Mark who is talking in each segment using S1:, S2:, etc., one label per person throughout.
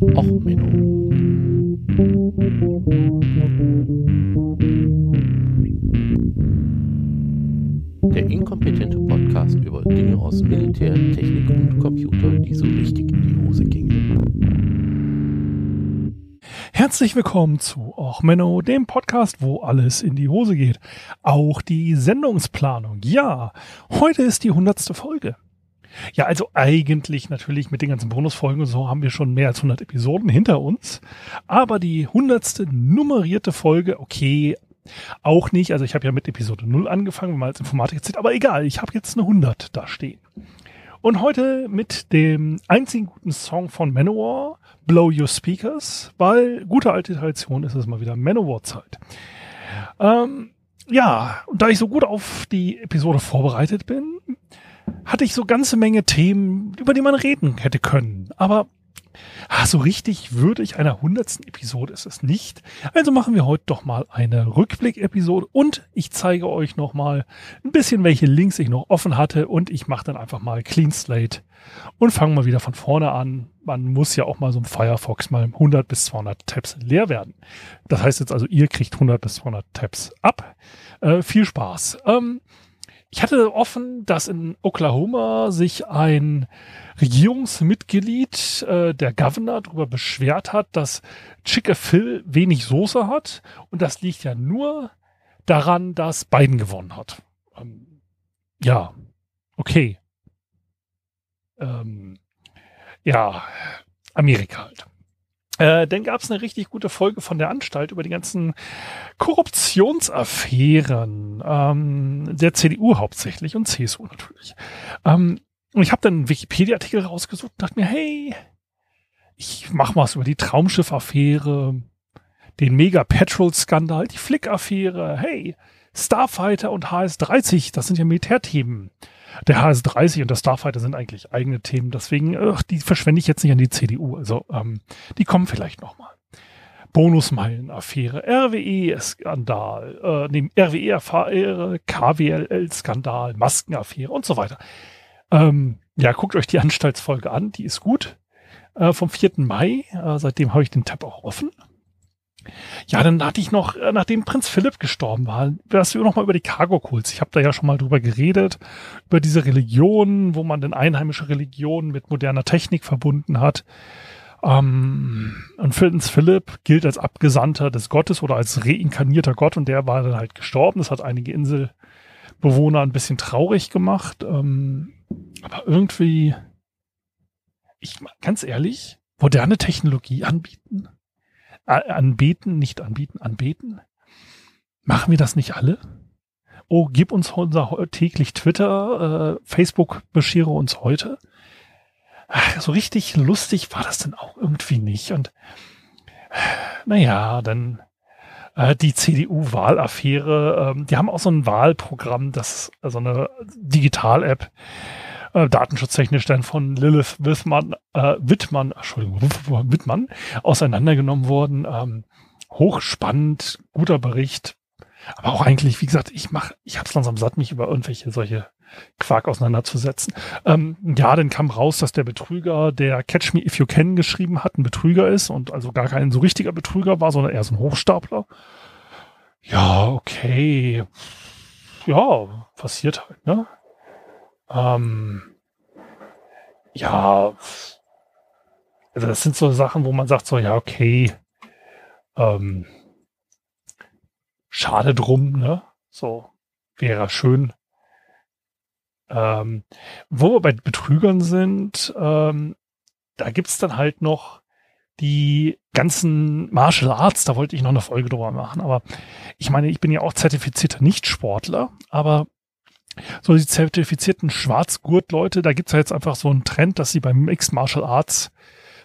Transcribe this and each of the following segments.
S1: Och, Menno. Der inkompetente Podcast über Dinge aus Militär, Technik und Computer, die so richtig in die Hose gingen.
S2: Herzlich willkommen zu Och Menno, dem Podcast, wo alles in die Hose geht. Auch die Sendungsplanung. Ja, heute ist die hundertste Folge. Ja, also eigentlich natürlich mit den ganzen Bonusfolgen und so haben wir schon mehr als 100 Episoden hinter uns. Aber die hundertste nummerierte Folge, okay, auch nicht. Also ich habe ja mit Episode 0 angefangen, wenn man als Informatik zählt. Aber egal, ich habe jetzt eine 100 da stehen. Und heute mit dem einzigen guten Song von Manowar, Blow Your Speakers, weil gute alte Tradition ist es mal wieder Manowar-Zeit. Ähm, ja, und da ich so gut auf die Episode vorbereitet bin, hatte ich so ganze Menge Themen, über die man reden hätte können. Aber ach, so richtig würdig einer hundertsten Episode ist es nicht. Also machen wir heute doch mal eine Rückblick-Episode und ich zeige euch noch mal ein bisschen, welche Links ich noch offen hatte und ich mache dann einfach mal Clean Slate und fange mal wieder von vorne an. Man muss ja auch mal so ein Firefox mal 100 bis 200 Tabs leer werden. Das heißt jetzt also, ihr kriegt 100 bis 200 Tabs ab. Äh, viel Spaß. Ähm, ich hatte offen, dass in Oklahoma sich ein Regierungsmitglied, äh, der Governor, darüber beschwert hat, dass Chick-fil wenig Soße hat. Und das liegt ja nur daran, dass Biden gewonnen hat. Ähm, ja, okay. Ähm, ja, Amerika halt. Äh, dann gab es eine richtig gute Folge von der Anstalt über die ganzen Korruptionsaffären. Ähm, der CDU hauptsächlich und CSU natürlich. Ähm, und ich habe dann einen Wikipedia-Artikel rausgesucht und dachte mir, hey, ich mach was über die Traumschiff-Affäre, den Mega-Petrol-Skandal, die Flick-Affäre, hey, Starfighter und HS-30, das sind ja Militärthemen der HS-30 und der Starfighter sind eigentlich eigene Themen. Deswegen, ach, die verschwende ich jetzt nicht an die CDU. Also ähm, die kommen vielleicht noch mal. Bonusmeilen-Affäre, RWE-Skandal, äh, nee, RWE-Affäre, KWLL-Skandal, Maskenaffäre und so weiter. Ähm, ja, guckt euch die Anstaltsfolge an, die ist gut. Äh, vom 4. Mai, äh, seitdem habe ich den Tab auch offen. Ja, dann hatte ich noch, äh, nachdem Prinz Philipp gestorben war, hast du noch mal über die Cargo-Kults. Ich habe da ja schon mal drüber geredet, über diese Religion, wo man denn einheimische Religionen mit moderner Technik verbunden hat. Ähm, und Prinz Philipp gilt als Abgesandter des Gottes oder als reinkarnierter Gott und der war dann halt gestorben. Das hat einige Inselbewohner ein bisschen traurig gemacht. Ähm, aber irgendwie, ich ganz ehrlich, moderne Technologie anbieten anbeten, nicht anbieten, anbeten? Machen wir das nicht alle? Oh, gib uns unser täglich Twitter, äh, Facebook beschere uns heute. Ach, so richtig lustig war das denn auch irgendwie nicht. Und naja, dann äh, die CDU-Wahlaffäre, äh, die haben auch so ein Wahlprogramm, das so also eine Digital-App, äh, datenschutztechnisch dann von Lilith Wittmann, äh, Wittmann, Entschuldigung, Wittmann auseinandergenommen worden. Ähm, hochspannend, guter Bericht. Aber auch eigentlich, wie gesagt, ich mach, ich hab's langsam satt, mich über irgendwelche solche Quark auseinanderzusetzen. Ähm, ja, dann kam raus, dass der Betrüger, der Catch Me If You Can geschrieben hat, ein Betrüger ist und also gar kein so richtiger Betrüger war, sondern eher so ein Hochstapler. Ja, okay. Ja, passiert halt, ne? Ähm, ja, also das sind so Sachen, wo man sagt so, ja, okay, ähm, schade drum, ne? So, wäre schön. Ähm, wo wir bei Betrügern sind, ähm, da gibt's dann halt noch die ganzen Martial Arts, da wollte ich noch eine Folge drüber machen, aber ich meine, ich bin ja auch zertifizierter Nichtsportler, aber so die zertifizierten Schwarzgurt-Leute, da gibt's ja jetzt einfach so einen Trend, dass sie beim Mixed Martial Arts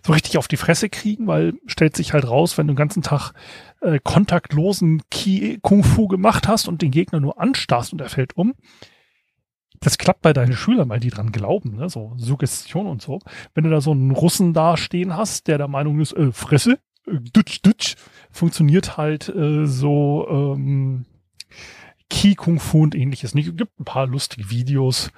S2: so richtig auf die Fresse kriegen, weil stellt sich halt raus, wenn du den ganzen Tag äh, kontaktlosen Ki Kung Fu gemacht hast und den Gegner nur anstarrst und er fällt um, das klappt bei deinen Schülern, weil die dran glauben, ne? so Suggestion und so. Wenn du da so einen Russen da stehen hast, der der Meinung ist, äh, Fresse, äh, dutsch, dutsch, funktioniert halt äh, so ähm, Ki Kung Fu und ähnliches nicht. Es gibt ein paar lustige Videos.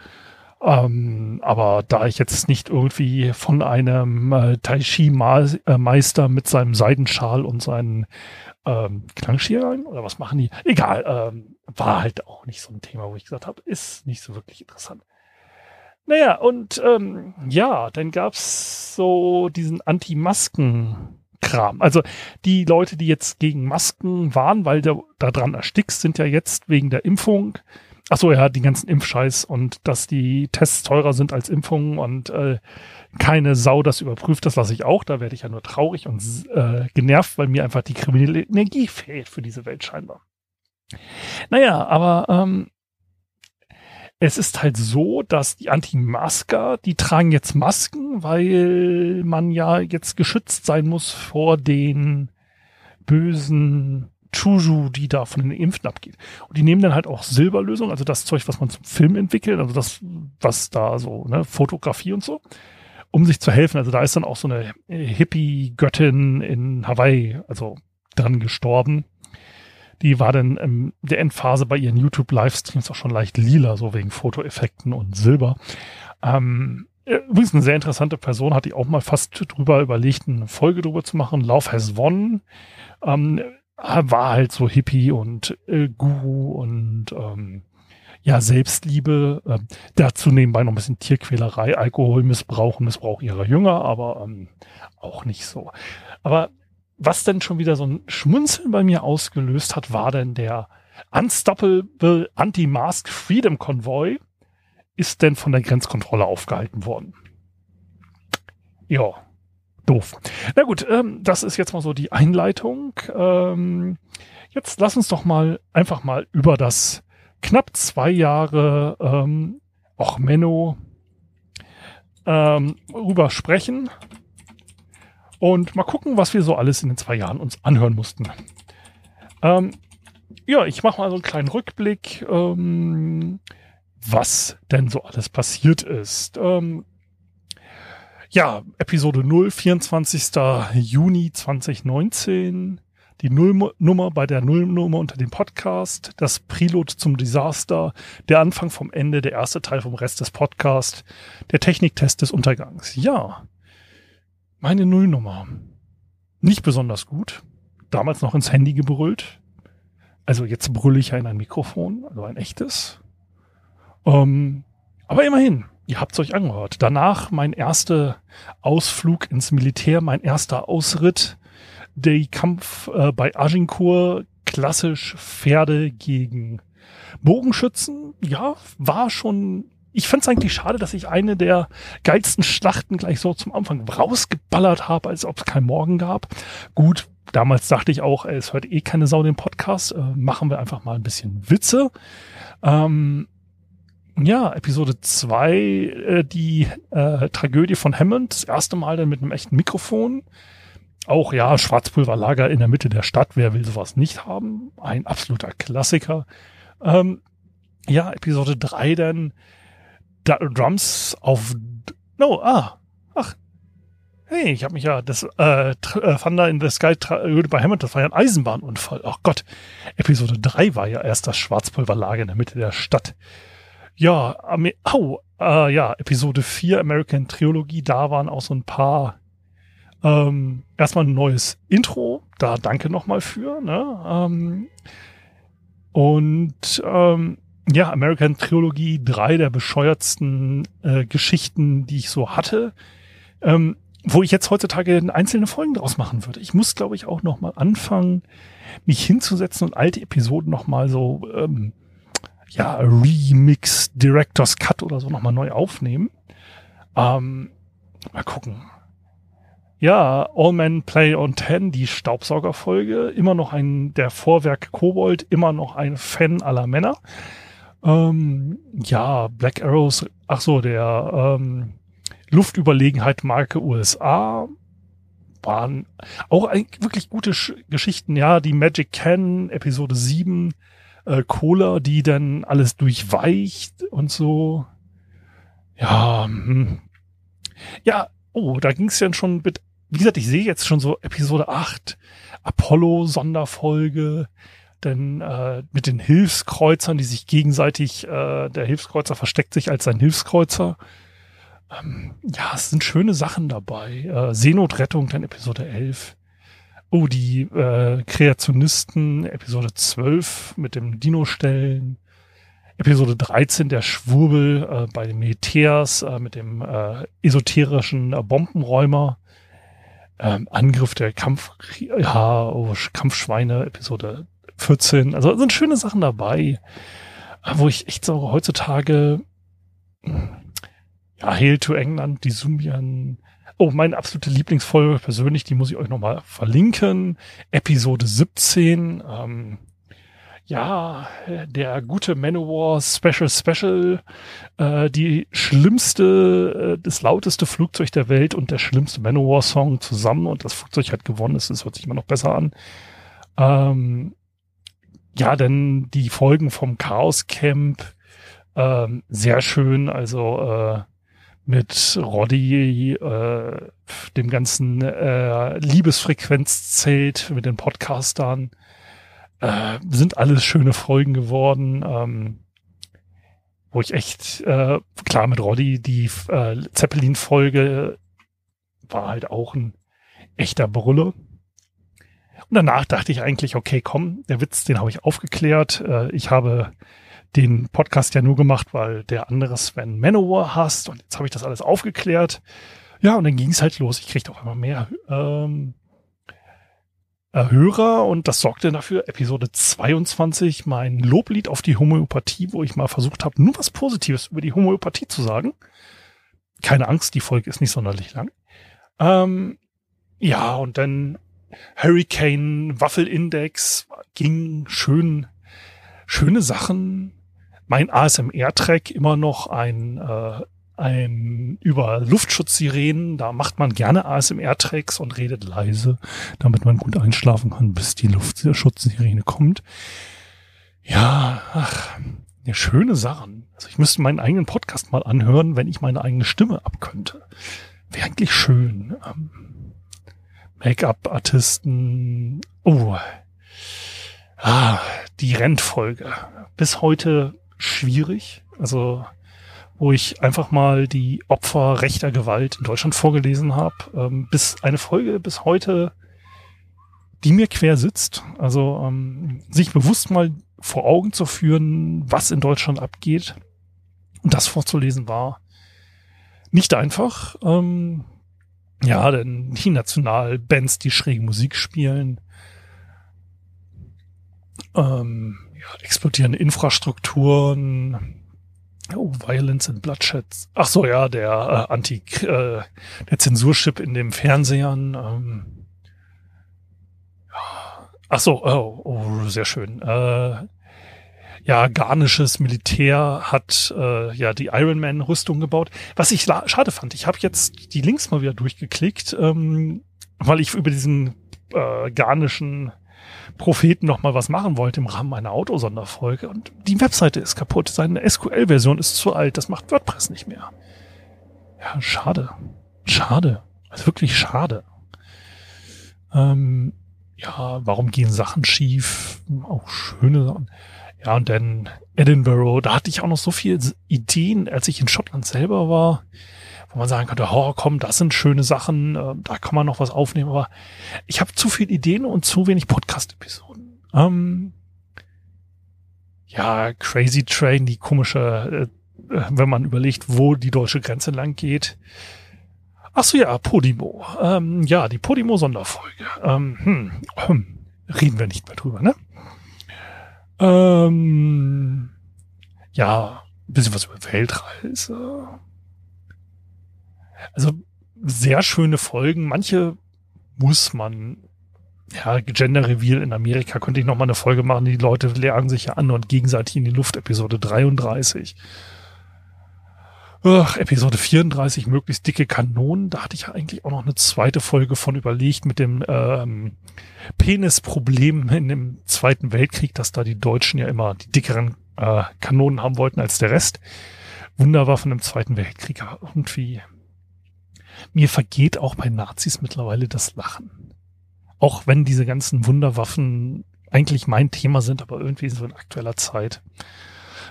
S2: Ähm, aber da ich jetzt nicht irgendwie von einem äh, Tai Chi Meister mit seinem Seidenschal und seinen ähm, Klangscherern oder was machen die? Egal, ähm, war halt auch nicht so ein Thema, wo ich gesagt habe, ist nicht so wirklich interessant. Naja, und ähm, ja, dann gab's so diesen Anti-Masken-Kram. Also die Leute, die jetzt gegen Masken waren, weil du da dran erstickst, sind ja jetzt wegen der Impfung. Ach so, ja, die ganzen Impfscheiß und dass die Tests teurer sind als Impfungen und äh, keine Sau das überprüft, das lasse ich auch. Da werde ich ja nur traurig und äh, genervt, weil mir einfach die kriminelle Energie fehlt für diese Welt scheinbar. Naja, aber ähm, es ist halt so, dass die Anti-Masker, die tragen jetzt Masken, weil man ja jetzt geschützt sein muss vor den bösen Chuju, die da von den Impften abgeht. Und die nehmen dann halt auch Silberlösung, also das Zeug, was man zum Film entwickelt, also das, was da so, ne, Fotografie und so, um sich zu helfen. Also da ist dann auch so eine Hippie-Göttin in Hawaii, also dran gestorben die war dann in der Endphase bei ihren YouTube-Livestreams auch schon leicht lila, so wegen Fotoeffekten und Silber. Ähm, übrigens eine sehr interessante Person, hatte ich auch mal fast drüber überlegt, eine Folge drüber zu machen. Love Has Won. Ähm, war halt so Hippie und äh, Guru und ähm, ja, Selbstliebe. Äh, dazu nebenbei noch ein bisschen Tierquälerei, Alkoholmissbrauch und Missbrauch ihrer Jünger, aber ähm, auch nicht so. Aber was denn schon wieder so ein Schmunzeln bei mir ausgelöst hat, war denn der Unstoppable Anti-Mask Freedom Convoy ist denn von der Grenzkontrolle aufgehalten worden. Ja, doof. Na gut, ähm, das ist jetzt mal so die Einleitung. Ähm, jetzt lass uns doch mal einfach mal über das knapp zwei Jahre ähm, auch Menno ähm, rüber sprechen. Und mal gucken, was wir so alles in den zwei Jahren uns anhören mussten. Ähm, ja, ich mache mal so einen kleinen Rückblick, ähm, was denn so alles passiert ist. Ähm, ja, Episode 0, 24. Juni 2019. Die Nullnummer bei der Nullnummer unter dem Podcast, das Prelude zum Desaster, der Anfang vom Ende, der erste Teil vom Rest des Podcasts, der Techniktest des Untergangs. Ja, meine Nullnummer. Nicht besonders gut. Damals noch ins Handy gebrüllt. Also jetzt brülle ich ja in ein Mikrofon, also ein echtes. Ähm, aber immerhin, ihr habt es euch angehört. Danach mein erster Ausflug ins Militär, mein erster Ausritt, der Kampf äh, bei Agincourt, klassisch Pferde gegen Bogenschützen. Ja, war schon ich fand es eigentlich schade, dass ich eine der geilsten Schlachten gleich so zum Anfang rausgeballert habe, als ob es kein Morgen gab. Gut, damals dachte ich auch, es hört eh keine Sau den Podcast, äh, machen wir einfach mal ein bisschen Witze. Ähm, ja, Episode zwei, äh, die äh, Tragödie von Hammond, das erste Mal dann mit einem echten Mikrofon. Auch ja, Schwarzpulverlager in der Mitte der Stadt, wer will sowas nicht haben? Ein absoluter Klassiker. Ähm, ja, Episode drei dann Drums auf No, ah, ach. Hey, ich habe mich ja das äh, äh, Thunder in the Sky bei Hammond, das war ja ein Eisenbahnunfall. Ach Gott. Episode 3 war ja erst das Schwarzpulverlager in der Mitte der Stadt. Ja, au, äh, ja, Episode 4 American Trilogie, da waren auch so ein paar ähm, erstmal ein neues Intro, da danke nochmal für, ne? Ähm, und ähm, ja, American Trilogie, drei der bescheuertsten äh, Geschichten, die ich so hatte, ähm, wo ich jetzt heutzutage einzelne Folgen draus machen würde. Ich muss, glaube ich, auch noch mal anfangen, mich hinzusetzen und alte Episoden noch mal so, ähm, ja, Remix, Director's Cut oder so noch mal neu aufnehmen. Ähm, mal gucken. Ja, All Men Play on Ten, die Staubsaugerfolge, immer noch ein, der Vorwerk Kobold, immer noch ein Fan aller Männer. Ähm, ja, Black Arrows, ach so, der ähm, Luftüberlegenheit Marke USA waren auch wirklich gute Sch Geschichten. Ja, die Magic Can, Episode 7, äh, Cola, die dann alles durchweicht und so. Ja, hm. ja, oh, da ging es ja schon mit, wie gesagt, ich sehe jetzt schon so Episode 8, Apollo-Sonderfolge, denn äh, mit den Hilfskreuzern, die sich gegenseitig, äh, der Hilfskreuzer versteckt sich als sein Hilfskreuzer. Ähm, ja, es sind schöne Sachen dabei. Äh, Seenotrettung, dann Episode 11. Oh, die äh, Kreationisten, Episode 12 mit dem Dino-Stellen. Episode 13, der Schwurbel äh, bei den Militärs äh, mit dem äh, esoterischen äh, Bombenräumer. Ähm, Angriff der Kampf, ja, oh, Kampfschweine, Episode 14. Also sind schöne Sachen dabei, wo ich echt so heutzutage, ja, Hail to England, die Sumbian, Oh, meine absolute Lieblingsfolge persönlich, die muss ich euch nochmal verlinken. Episode 17. Ähm, ja, der gute Manowar Special Special, äh, die schlimmste, äh, das lauteste Flugzeug der Welt und der schlimmste Manowar Song zusammen und das Flugzeug hat gewonnen. Das, das hört sich immer noch besser an. Ähm, ja, denn die Folgen vom Chaos Camp ähm, sehr schön. Also äh, mit Roddy, äh, dem ganzen äh, Liebesfrequenzzelt, mit den Podcastern. Äh, sind alles schöne Folgen geworden, ähm, wo ich echt, äh, klar mit Roddy, die äh, Zeppelin-Folge war halt auch ein echter Brüller. Und danach dachte ich eigentlich, okay, komm, der Witz, den habe ich aufgeklärt. Äh, ich habe den Podcast ja nur gemacht, weil der andere Sven Manowar hast und jetzt habe ich das alles aufgeklärt. Ja, und dann ging es halt los. Ich kriegte auch immer mehr ähm, äh, Hörer und das sorgte dafür, Episode 22, mein Loblied auf die Homöopathie, wo ich mal versucht habe, nur was Positives über die Homöopathie zu sagen. Keine Angst, die Folge ist nicht sonderlich lang. Ähm, ja, und dann Hurricane, Waffelindex, ging schön, schöne Sachen mein ASMR-Track immer noch ein, äh, ein über Luftschutzsirenen. Da macht man gerne ASMR-Tracks und redet leise, damit man gut einschlafen kann, bis die Luftschutzsirene kommt. Ja, ach, ja, schöne Sachen. Also ich müsste meinen eigenen Podcast mal anhören, wenn ich meine eigene Stimme abkönnte. Wäre eigentlich schön. Ähm, Make-up-Artisten. Oh. Ah, die Rentfolge. Bis heute schwierig. Also wo ich einfach mal die Opfer rechter Gewalt in Deutschland vorgelesen habe, ähm, bis eine Folge bis heute, die mir quer sitzt. Also ähm, sich bewusst mal vor Augen zu führen, was in Deutschland abgeht und das vorzulesen war nicht einfach. Ähm, ja, denn die Nationalbands, die schräge Musik spielen, ähm, ja, explodierende Infrastrukturen, oh, Violence and Bloodshed. Ach so, ja, der äh, Anti, äh, der Zensurchip in dem Fernsehern. Ähm. Ach so, oh, oh, sehr schön. Äh, ja, garnisches Militär hat äh, ja die Iron Man Rüstung gebaut. Was ich schade fand, ich habe jetzt die Links mal wieder durchgeklickt, ähm, weil ich über diesen äh, garnischen Propheten noch mal was machen wollte im Rahmen einer Autosonderfolge und die Webseite ist kaputt. Seine SQL-Version ist zu alt. Das macht WordPress nicht mehr. Ja, schade. Schade. Also wirklich schade. Ähm, ja, warum gehen Sachen schief? Auch schöne Sachen. Ja, und dann Edinburgh, da hatte ich auch noch so viele Ideen, als ich in Schottland selber war wo man sagen könnte, oh, komm, das sind schöne Sachen, äh, da kann man noch was aufnehmen, aber ich habe zu viele Ideen und zu wenig Podcast-Episoden. Ähm, ja, Crazy Train, die komische, äh, wenn man überlegt, wo die deutsche Grenze lang geht. Ach so, ja, Podimo. Ähm, ja, die Podimo-Sonderfolge. Ähm, hm, hm, reden wir nicht mehr drüber, ne? Ähm, ja, ein bisschen was über Weltreise. Also sehr schöne Folgen. Manche muss man, ja, Gender Reveal in Amerika könnte ich noch mal eine Folge machen. Die Leute lernen sich ja an und gegenseitig in die Luft. Episode 33. Ach, Episode 34, möglichst dicke Kanonen. Da hatte ich ja eigentlich auch noch eine zweite Folge von überlegt mit dem ähm, Penisproblem in dem Zweiten Weltkrieg, dass da die Deutschen ja immer die dickeren äh, Kanonen haben wollten als der Rest. Wunderwaffen im Zweiten Weltkrieg irgendwie mir vergeht auch bei Nazis mittlerweile das Lachen. Auch wenn diese ganzen Wunderwaffen eigentlich mein Thema sind, aber irgendwie so in aktueller Zeit.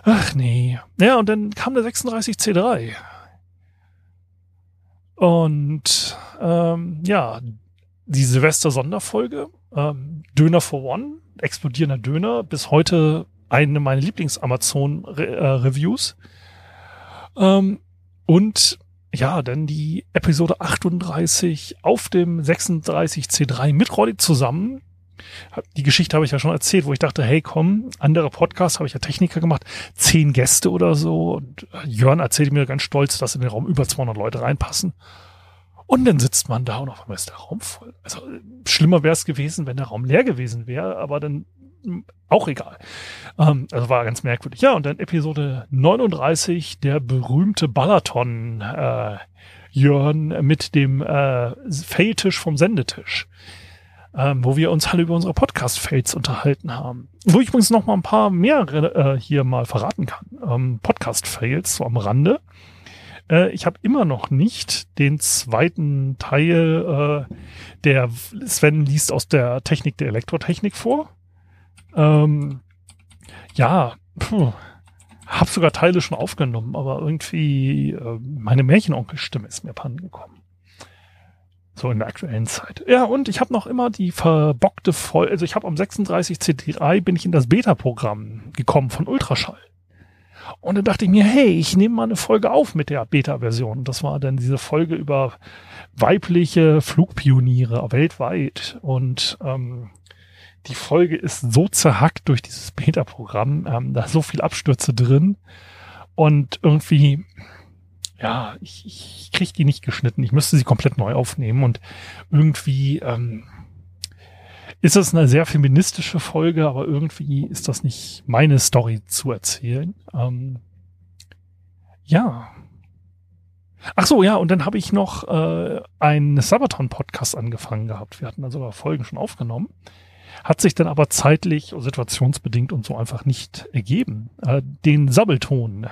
S2: Ach nee. Ja, und dann kam der 36C3. Und ähm, ja, die Silvester-Sonderfolge, ähm, Döner for One, explodierender Döner, bis heute eine meiner Lieblings-Amazon-Reviews. Ähm, und ja, dann die Episode 38 auf dem 36C3 mit Roddy zusammen. Die Geschichte habe ich ja schon erzählt, wo ich dachte, hey komm, andere Podcasts habe ich ja Techniker gemacht, zehn Gäste oder so. Und Jörn erzählte mir ganz stolz, dass in den Raum über 200 Leute reinpassen. Und dann sitzt man da und auf einmal ist der Raum voll. Also schlimmer wäre es gewesen, wenn der Raum leer gewesen wäre, aber dann hm, auch egal. Ähm, also war ganz merkwürdig. Ja, und dann Episode 39, der berühmte Balaton äh, Jörn mit dem äh, Failtisch vom Sendetisch. Ähm, wo wir uns alle über unsere Podcast-Fails unterhalten haben. Wo ich übrigens noch mal ein paar mehr äh, hier mal verraten kann. Ähm, Podcast-Fails so am Rande. Äh, ich habe immer noch nicht den zweiten Teil, äh, der Sven liest aus der Technik der Elektrotechnik vor. Ähm, ja, puh, hab sogar Teile schon aufgenommen, aber irgendwie äh, meine Märchenonkelstimme ist mir pannen gekommen. So in der aktuellen Zeit. Ja, und ich habe noch immer die verbockte Voll, also ich habe am 36 CD3 bin ich in das Beta-Programm gekommen von Ultraschall. Und dann dachte ich mir, hey, ich nehme mal eine Folge auf mit der Beta-Version. Das war dann diese Folge über weibliche Flugpioniere weltweit. Und ähm, die Folge ist so zerhackt durch dieses Beta-Programm. Ähm, da so viel Abstürze drin. Und irgendwie, ja, ich, ich kriege die nicht geschnitten. Ich müsste sie komplett neu aufnehmen. Und irgendwie ähm, ist das eine sehr feministische Folge, aber irgendwie ist das nicht meine Story zu erzählen. Ähm, ja. Ach so, ja, und dann habe ich noch äh, einen Sabaton-Podcast angefangen gehabt. Wir hatten also Folgen schon aufgenommen. Hat sich dann aber zeitlich, situationsbedingt und so einfach nicht ergeben. Äh, den Sabbelton,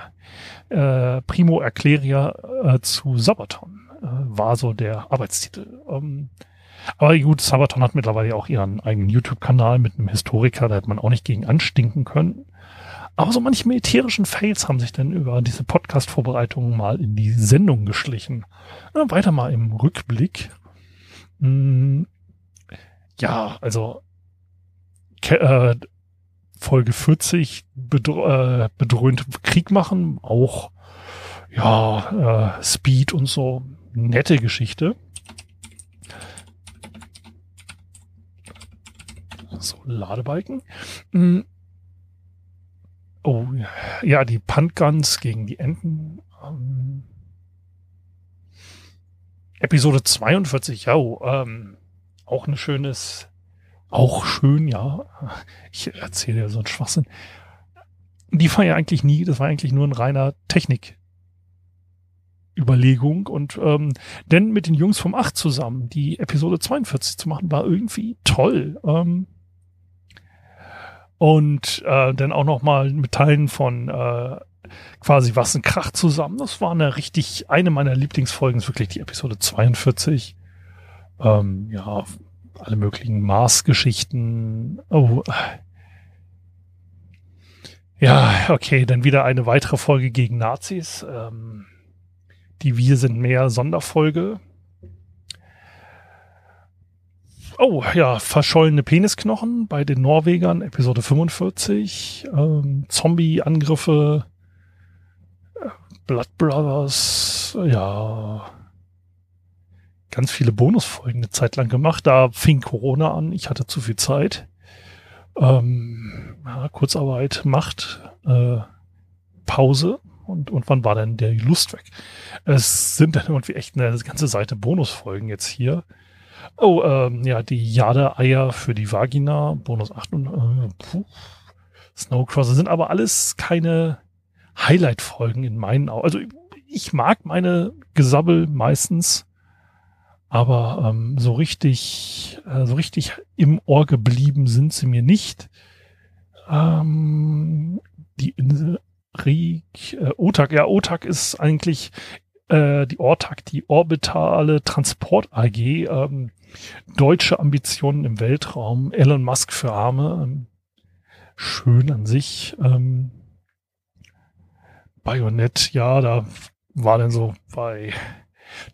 S2: äh, Primo Erkläria äh, zu Sabaton, äh, war so der Arbeitstitel. Ähm, aber gut, Sabaton hat mittlerweile auch ihren eigenen YouTube-Kanal mit einem Historiker, da hätte man auch nicht gegen anstinken können. Aber so manche militärischen Fails haben sich dann über diese Podcast-Vorbereitungen mal in die Sendung geschlichen. Ja, weiter mal im Rückblick. Hm, ja, also äh, Folge 40 bedro äh, bedrohte Krieg machen, auch ja, äh, Speed und so, nette Geschichte. So, Ladebalken. Hm. Oh, ja, die Puntguns gegen die Enten. Ähm, Episode 42, ja, oh, ähm, auch ein schönes, auch schön, ja. Ich erzähle ja so einen Schwachsinn. Die war ja eigentlich nie, das war eigentlich nur ein reiner Technik. Überlegung und ähm, denn mit den Jungs vom 8 zusammen die Episode 42 zu machen, war irgendwie toll. Ähm, und äh, dann auch noch mal mit Teilen von äh, quasi was ein Krach zusammen. Das war eine richtig, eine meiner Lieblingsfolgen, ist wirklich die Episode 42. Ähm, ja, alle möglichen Mars-Geschichten. Oh. Ja, okay, dann wieder eine weitere Folge gegen Nazis. Ähm, die Wir sind mehr Sonderfolge. Oh ja, verschollene Penisknochen bei den Norwegern, Episode 45. Ähm, Zombie-Angriffe, Blood Brothers, ja. Ganz viele Bonusfolgen eine Zeit lang gemacht. Da fing Corona an. Ich hatte zu viel Zeit. Ähm, ja, Kurzarbeit macht äh, Pause. Und, und wann war denn der Lust weg? Es sind dann irgendwie echt eine ganze Seite Bonusfolgen jetzt hier. Oh, ähm, ja, die Jade-Eier für die Vagina, Bonus 8 und äh, Snowcrosser sind aber alles keine Highlight-Folgen in meinen Augen. Also ich mag meine Gesabbel meistens, aber ähm, so richtig, äh, so richtig im Ohr geblieben sind sie mir nicht. Ähm, die Insel Riek, äh, Otak, ja, Otak ist eigentlich äh, die Ortag, die Orbitale Transport AG, ähm, deutsche Ambitionen im Weltraum, Elon Musk für Arme, ähm, schön an sich. Ähm, Bayonet, ja, da war dann so bei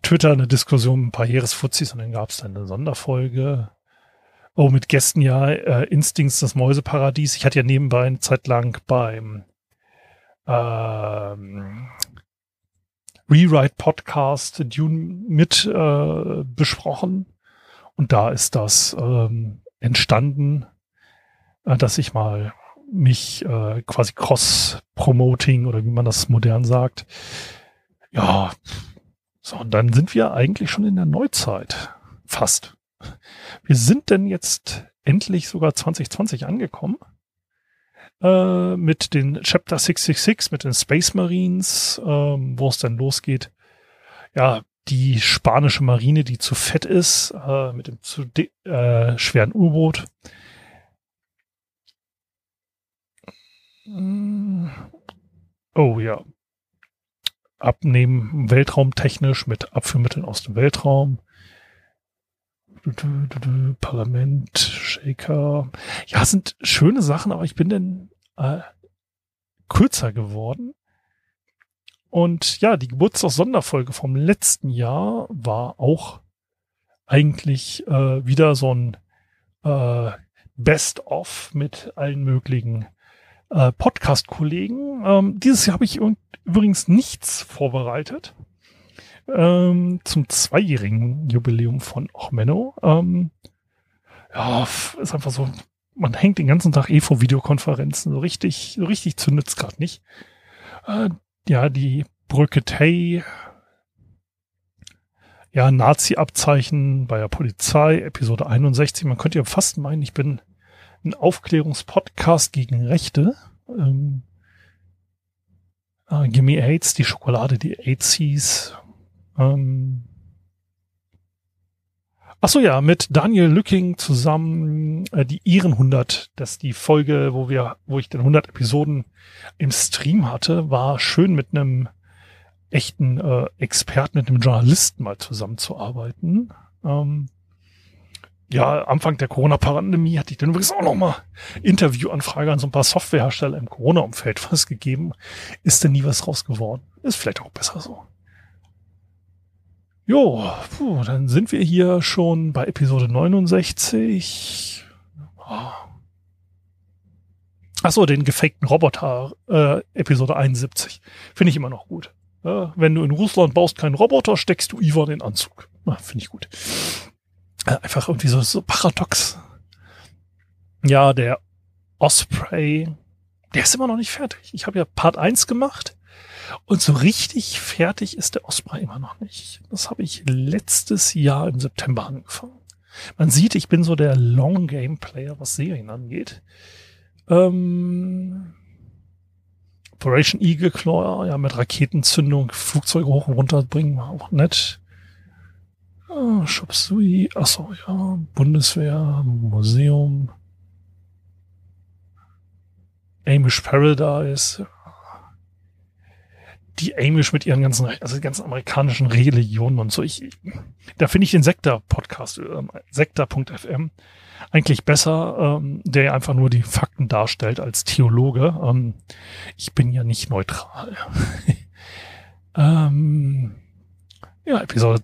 S2: Twitter eine Diskussion mit ein paar Heeresfuzis und dann gab es dann eine Sonderfolge. Oh, mit Gästen ja, äh, Instincts, das Mäuseparadies. Ich hatte ja nebenbei eine Zeit lang beim ähm, Rewrite Podcast Dune mit äh, besprochen. Und da ist das ähm, entstanden, äh, dass ich mal mich äh, quasi cross-promoting oder wie man das modern sagt. Ja, so, und dann sind wir eigentlich schon in der Neuzeit. Fast. Wir sind denn jetzt endlich sogar 2020 angekommen. Äh, mit den Chapter 666, mit den Space Marines, äh, wo es dann losgeht. Ja, die spanische Marine, die zu fett ist, äh, mit dem zu äh, schweren U-Boot. Mm. Oh ja. Abnehmen weltraumtechnisch mit Abführmitteln aus dem Weltraum. Parlament, Shaker. Ja, sind schöne Sachen, aber ich bin dann äh, kürzer geworden. Und ja, die Geburtstagssonderfolge vom letzten Jahr war auch eigentlich äh, wieder so ein äh, Best-of mit allen möglichen äh, Podcast-Kollegen. Ähm, dieses Jahr habe ich übrigens nichts vorbereitet ähm, zum zweijährigen Jubiläum von Ochmenno. Ähm, ja, ist einfach so, man hängt den ganzen Tag eh vor Videokonferenzen. So richtig, so richtig zündet es gerade nicht. Äh, ja, die Brücke Tay, ja, Nazi-Abzeichen bei der Polizei, Episode 61. Man könnte ja fast meinen, ich bin ein Aufklärungspodcast gegen Rechte. Ähm, äh, Gimme AIDS, die Schokolade, die AIDS hieß. Ähm, Ach so ja, mit Daniel Lücking zusammen äh, die Iren 100, das ist die Folge, wo wir, wo ich den 100 Episoden im Stream hatte, war schön mit einem echten äh, Experten, mit einem Journalisten mal zusammenzuarbeiten. Ähm, ja, Anfang der Corona-Pandemie hatte ich dann übrigens auch nochmal Interviewanfrage an so ein paar Softwarehersteller im Corona-Umfeld was gegeben. Ist denn nie was raus geworden? Ist vielleicht auch besser so. Jo, puh, dann sind wir hier schon bei Episode 69. Oh. Achso, den gefakten Roboter, äh, Episode 71. Finde ich immer noch gut. Ja, wenn du in Russland baust keinen Roboter, steckst du Ivan in Anzug. Finde ich gut. Äh, einfach irgendwie so, so paradox. Ja, der Osprey, der ist immer noch nicht fertig. Ich habe ja Part 1 gemacht. Und so richtig fertig ist der Osprey immer noch nicht. Das habe ich letztes Jahr im September angefangen. Man sieht, ich bin so der Long Game Player, was Serien angeht. Ähm, Operation Eagle Claw, ja, mit Raketenzündung Flugzeuge hoch und runter bringen, war auch nett. Ah, Shop Sui, achso, ja, Bundeswehr, Museum. Amish Paradise, die Amish mit ihren ganzen, also ganzen amerikanischen Religionen und so. Ich, da finde ich den Sektor-Podcast, äh, Sektor.fm, eigentlich besser, ähm, der einfach nur die Fakten darstellt als Theologe. Ähm, ich bin ja nicht neutral. ähm, ja, Episode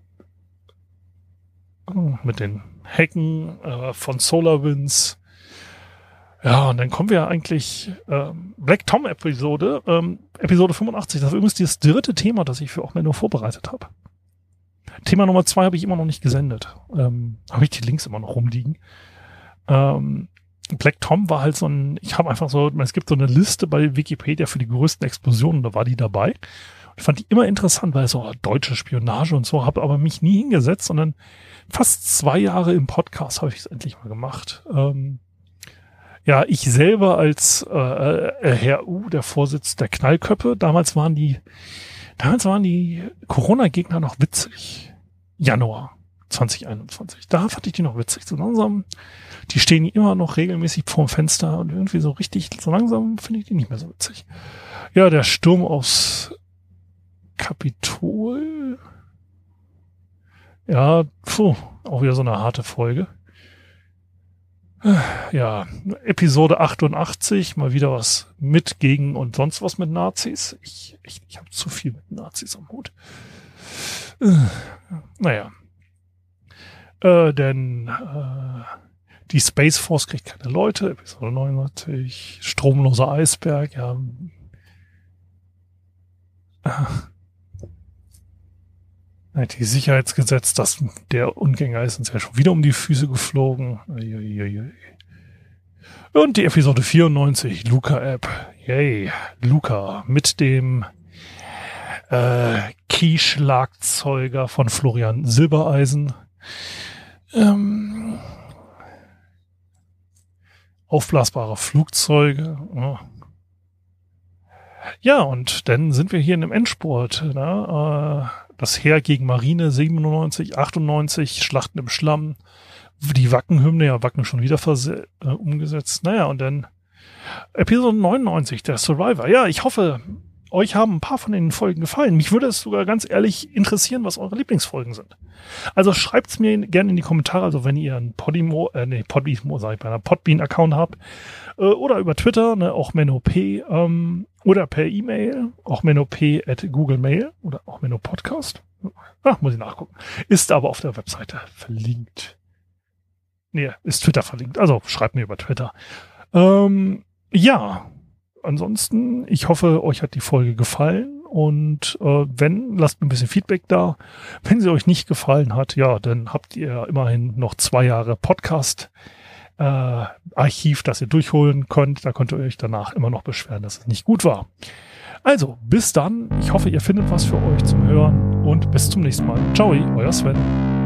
S2: mit den Hecken äh, von SolarWinds ja, und dann kommen wir eigentlich ähm, Black Tom Episode, ähm, Episode 85. Das ist übrigens das dritte Thema, das ich für auch nur vorbereitet habe. Thema Nummer zwei habe ich immer noch nicht gesendet. Ähm, habe ich die Links immer noch rumliegen. Ähm, Black Tom war halt so ein, ich habe einfach so, es gibt so eine Liste bei Wikipedia für die größten Explosionen, da war die dabei. Ich fand die immer interessant, weil so deutsche Spionage und so, habe aber mich nie hingesetzt, sondern fast zwei Jahre im Podcast habe ich es endlich mal gemacht. Ähm, ja, ich selber als äh, äh, Herr U, der Vorsitz der Knallköppe, damals waren die, damals waren die Corona-Gegner noch witzig. Januar 2021. Da fand ich die noch witzig. So langsam, die stehen immer noch regelmäßig vorm Fenster und irgendwie so richtig, so langsam finde ich die nicht mehr so witzig. Ja, der Sturm aus Kapitol. Ja, puh, auch wieder so eine harte Folge. Ja, Episode 88, mal wieder was mit, gegen und sonst was mit Nazis. Ich, ich, ich habe zu viel mit Nazis am Hut. Naja. Äh, denn äh, die Space Force kriegt keine Leute, Episode 99, stromloser Eisberg, ja. IT-Sicherheitsgesetz, das der Ungänger ist uns ja schon wieder um die Füße geflogen. Und die Episode 94, Luca-App. Yay, Luca mit dem äh, Key-Schlagzeuger von Florian Silbereisen. Ähm, aufblasbare Flugzeuge. Oh. Ja, und dann sind wir hier in einem Endspurt. Ne? Äh, das Heer gegen Marine 97, 98, Schlachten im Schlamm, die Wackenhymne, ja, Wacken schon wieder äh, umgesetzt. Naja, und dann Episode 99, der Survivor. Ja, ich hoffe, euch haben ein paar von den Folgen gefallen. Mich würde es sogar ganz ehrlich interessieren, was eure Lieblingsfolgen sind. Also schreibt's mir gerne in die Kommentare, also wenn ihr einen Podimo, äh, nee, Podimo, sag ich bei einer Podbean-Account habt, äh, oder über Twitter, ne, auch MenOP, ähm, oder per E-Mail, auch menop at Google Mail oder auch Menop Podcast. Ach, muss ich nachgucken. Ist aber auf der Webseite verlinkt. Nee, ist Twitter verlinkt. Also schreibt mir über Twitter. Ähm, ja, ansonsten, ich hoffe, euch hat die Folge gefallen. Und äh, wenn, lasst mir ein bisschen Feedback da. Wenn sie euch nicht gefallen hat, ja, dann habt ihr immerhin noch zwei Jahre Podcast. Äh, Archiv, das ihr durchholen könnt. Da könnt ihr euch danach immer noch beschweren, dass es nicht gut war. Also, bis dann. Ich hoffe, ihr findet was für euch zum Hören und bis zum nächsten Mal. Ciao, euer Sven.